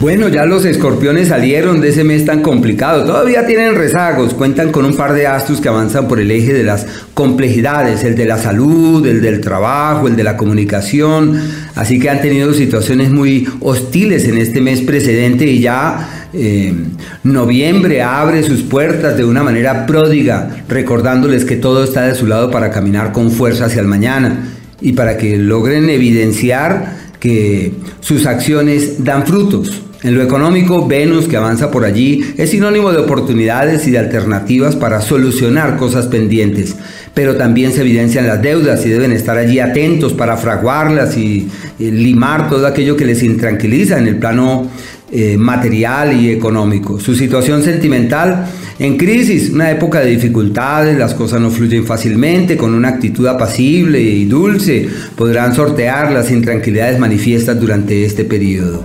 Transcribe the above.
Bueno, ya los escorpiones salieron de ese mes tan complicado. Todavía tienen rezagos. Cuentan con un par de astros que avanzan por el eje de las complejidades, el de la salud, el del trabajo, el de la comunicación. Así que han tenido situaciones muy hostiles en este mes precedente y ya eh, noviembre abre sus puertas de una manera pródiga, recordándoles que todo está de su lado para caminar con fuerza hacia el mañana y para que logren evidenciar que sus acciones dan frutos. En lo económico, Venus, que avanza por allí, es sinónimo de oportunidades y de alternativas para solucionar cosas pendientes, pero también se evidencian las deudas y deben estar allí atentos para fraguarlas y, limar todo aquello que les intranquiliza en el plano eh, material y económico. Su situación sentimental en crisis, una época de dificultades, las cosas no fluyen fácilmente, con una actitud apacible y dulce podrán sortear las intranquilidades manifiestas durante este periodo.